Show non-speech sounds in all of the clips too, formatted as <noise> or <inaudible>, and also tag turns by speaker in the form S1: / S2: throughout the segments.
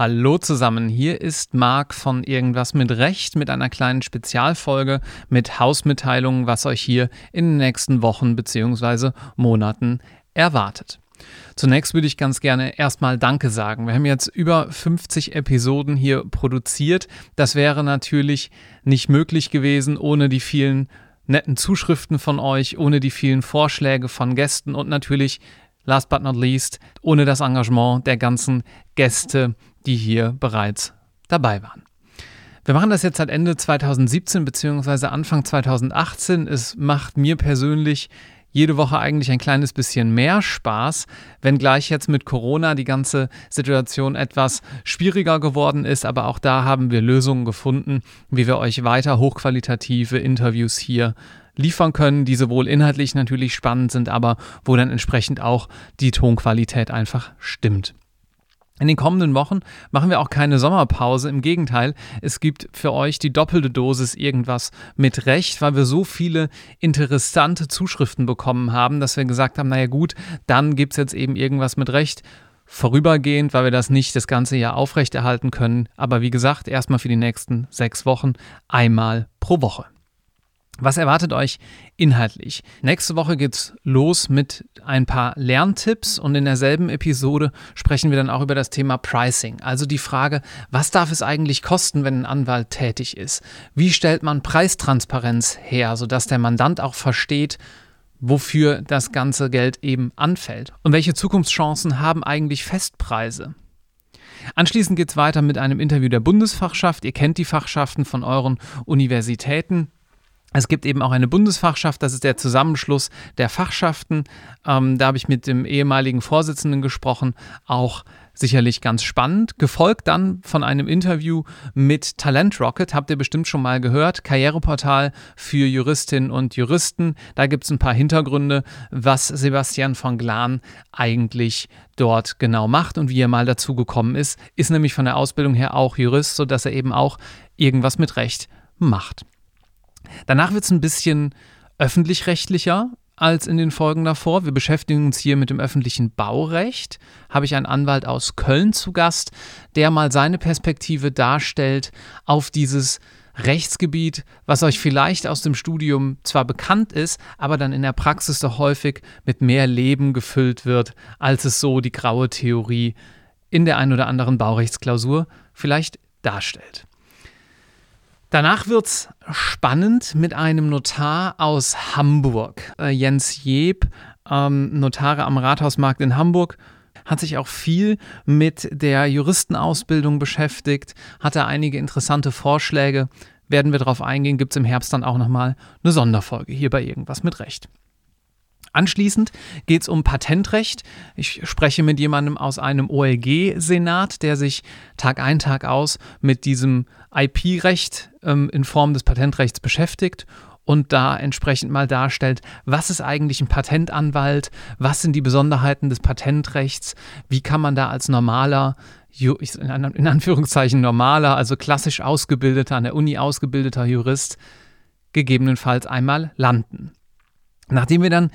S1: Hallo zusammen, hier ist Marc von Irgendwas mit Recht mit einer kleinen Spezialfolge mit Hausmitteilungen, was euch hier in den nächsten Wochen bzw. Monaten erwartet. Zunächst würde ich ganz gerne erstmal Danke sagen. Wir haben jetzt über 50 Episoden hier produziert. Das wäre natürlich nicht möglich gewesen ohne die vielen netten Zuschriften von euch, ohne die vielen Vorschläge von Gästen und natürlich last but not least, ohne das Engagement der ganzen Gäste, die hier bereits dabei waren. Wir machen das jetzt seit Ende 2017 bzw. Anfang 2018. Es macht mir persönlich jede Woche eigentlich ein kleines bisschen mehr Spaß, wenngleich jetzt mit Corona die ganze Situation etwas schwieriger geworden ist. Aber auch da haben wir Lösungen gefunden, wie wir euch weiter hochqualitative Interviews hier liefern können, die sowohl inhaltlich natürlich spannend sind, aber wo dann entsprechend auch die Tonqualität einfach stimmt. In den kommenden Wochen machen wir auch keine Sommerpause. Im Gegenteil, es gibt für euch die doppelte Dosis irgendwas mit Recht, weil wir so viele interessante Zuschriften bekommen haben, dass wir gesagt haben, naja gut, dann gibt es jetzt eben irgendwas mit Recht. Vorübergehend, weil wir das nicht das ganze Jahr aufrechterhalten können. Aber wie gesagt, erstmal für die nächsten sechs Wochen einmal pro Woche. Was erwartet euch inhaltlich? Nächste Woche geht's los mit ein paar Lerntipps und in derselben Episode sprechen wir dann auch über das Thema Pricing. Also die Frage, was darf es eigentlich kosten, wenn ein Anwalt tätig ist? Wie stellt man Preistransparenz her, sodass der Mandant auch versteht, wofür das ganze Geld eben anfällt? Und welche Zukunftschancen haben eigentlich Festpreise? Anschließend geht es weiter mit einem Interview der Bundesfachschaft. Ihr kennt die Fachschaften von euren Universitäten. Es gibt eben auch eine Bundesfachschaft, das ist der Zusammenschluss der Fachschaften. Ähm, da habe ich mit dem ehemaligen Vorsitzenden gesprochen, auch sicherlich ganz spannend. Gefolgt dann von einem Interview mit Talent Rocket, habt ihr bestimmt schon mal gehört, Karriereportal für Juristinnen und Juristen. Da gibt es ein paar Hintergründe, was Sebastian von Glan eigentlich dort genau macht und wie er mal dazu gekommen ist. Ist nämlich von der Ausbildung her auch Jurist, sodass er eben auch irgendwas mit Recht macht. Danach wird es ein bisschen öffentlich-rechtlicher als in den Folgen davor. Wir beschäftigen uns hier mit dem öffentlichen Baurecht. Habe ich einen Anwalt aus Köln zu Gast, der mal seine Perspektive darstellt auf dieses Rechtsgebiet, was euch vielleicht aus dem Studium zwar bekannt ist, aber dann in der Praxis doch häufig mit mehr Leben gefüllt wird, als es so die graue Theorie in der ein oder anderen Baurechtsklausur vielleicht darstellt. Danach wird es spannend mit einem Notar aus Hamburg. Äh, Jens Jeb, ähm, Notare am Rathausmarkt in Hamburg, hat sich auch viel mit der Juristenausbildung beschäftigt, hatte einige interessante Vorschläge. Werden wir darauf eingehen, gibt es im Herbst dann auch nochmal eine Sonderfolge hier bei Irgendwas mit Recht. Anschließend geht es um Patentrecht. Ich spreche mit jemandem aus einem OLG-Senat, der sich Tag ein, Tag aus mit diesem IP-Recht ähm, in Form des Patentrechts beschäftigt und da entsprechend mal darstellt, was ist eigentlich ein Patentanwalt, was sind die Besonderheiten des Patentrechts, wie kann man da als normaler, in Anführungszeichen normaler, also klassisch ausgebildeter, an der Uni ausgebildeter Jurist gegebenenfalls einmal landen. Nachdem wir dann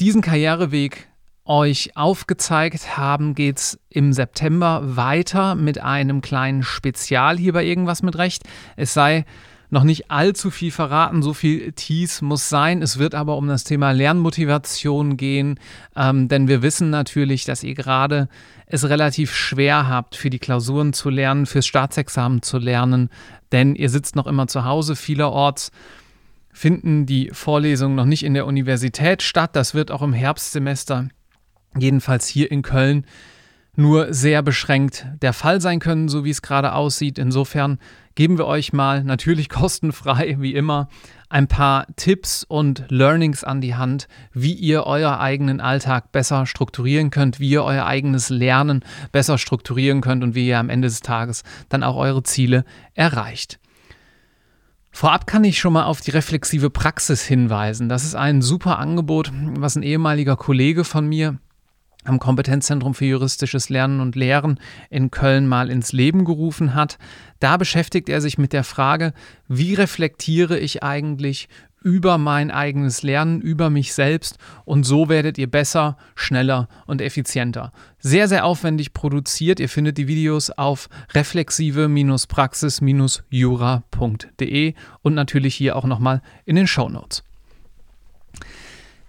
S1: diesen Karriereweg euch aufgezeigt haben, geht es im September weiter mit einem kleinen Spezial hier bei Irgendwas mit Recht. Es sei noch nicht allzu viel verraten, so viel Tease muss sein. Es wird aber um das Thema Lernmotivation gehen, ähm, denn wir wissen natürlich, dass ihr gerade es relativ schwer habt, für die Klausuren zu lernen, fürs Staatsexamen zu lernen, denn ihr sitzt noch immer zu Hause vielerorts finden die Vorlesungen noch nicht in der Universität statt. Das wird auch im Herbstsemester, jedenfalls hier in Köln, nur sehr beschränkt der Fall sein können, so wie es gerade aussieht. Insofern geben wir euch mal natürlich <laughs> kostenfrei, wie immer, ein paar Tipps und Learnings an die Hand, wie ihr euer eigenen Alltag besser strukturieren könnt, wie ihr euer eigenes Lernen besser strukturieren könnt und wie ihr am Ende des Tages dann auch eure Ziele erreicht. Vorab kann ich schon mal auf die reflexive Praxis hinweisen. Das ist ein super Angebot, was ein ehemaliger Kollege von mir am Kompetenzzentrum für juristisches Lernen und Lehren in Köln mal ins Leben gerufen hat. Da beschäftigt er sich mit der Frage, wie reflektiere ich eigentlich über mein eigenes Lernen, über mich selbst und so werdet ihr besser, schneller und effizienter. Sehr, sehr aufwendig produziert. Ihr findet die Videos auf reflexive-praxis-jura.de und natürlich hier auch nochmal in den Show Notes.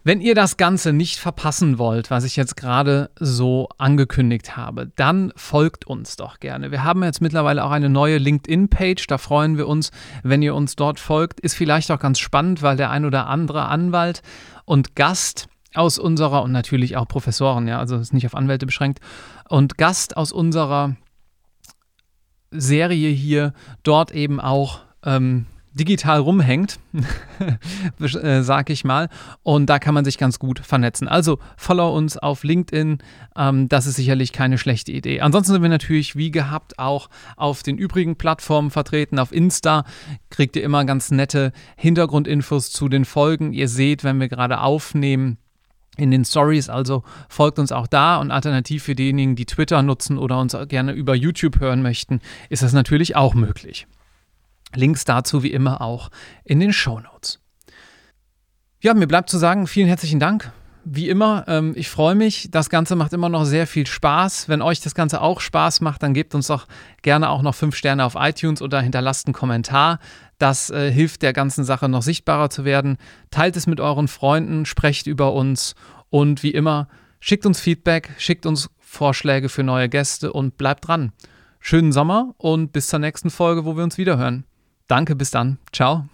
S1: Wenn ihr das Ganze nicht verpassen wollt, was ich jetzt gerade so angekündigt habe, dann folgt uns doch gerne. Wir haben jetzt mittlerweile auch eine neue LinkedIn-Page. Da freuen wir uns, wenn ihr uns dort folgt. Ist vielleicht auch ganz spannend, weil der ein oder andere Anwalt und Gast aus unserer und natürlich auch Professoren, ja, also ist nicht auf Anwälte beschränkt, und Gast aus unserer Serie hier dort eben auch ähm, digital rumhängt, <laughs> äh, sag ich mal. Und da kann man sich ganz gut vernetzen. Also follow uns auf LinkedIn. Ähm, das ist sicherlich keine schlechte Idee. Ansonsten sind wir natürlich wie gehabt auch auf den übrigen Plattformen vertreten. Auf Insta kriegt ihr immer ganz nette Hintergrundinfos zu den Folgen. Ihr seht, wenn wir gerade aufnehmen, in den Stories. Also folgt uns auch da und alternativ für diejenigen, die Twitter nutzen oder uns gerne über YouTube hören möchten, ist das natürlich auch möglich. Links dazu wie immer auch in den Show Notes. Ja, mir bleibt zu sagen, vielen herzlichen Dank. Wie immer, ähm, ich freue mich. Das Ganze macht immer noch sehr viel Spaß. Wenn euch das Ganze auch Spaß macht, dann gebt uns doch gerne auch noch fünf Sterne auf iTunes oder hinterlasst einen Kommentar. Das äh, hilft der ganzen Sache noch sichtbarer zu werden. Teilt es mit euren Freunden, sprecht über uns und wie immer, schickt uns Feedback, schickt uns Vorschläge für neue Gäste und bleibt dran. Schönen Sommer und bis zur nächsten Folge, wo wir uns wiederhören. Danke, bis dann. Ciao.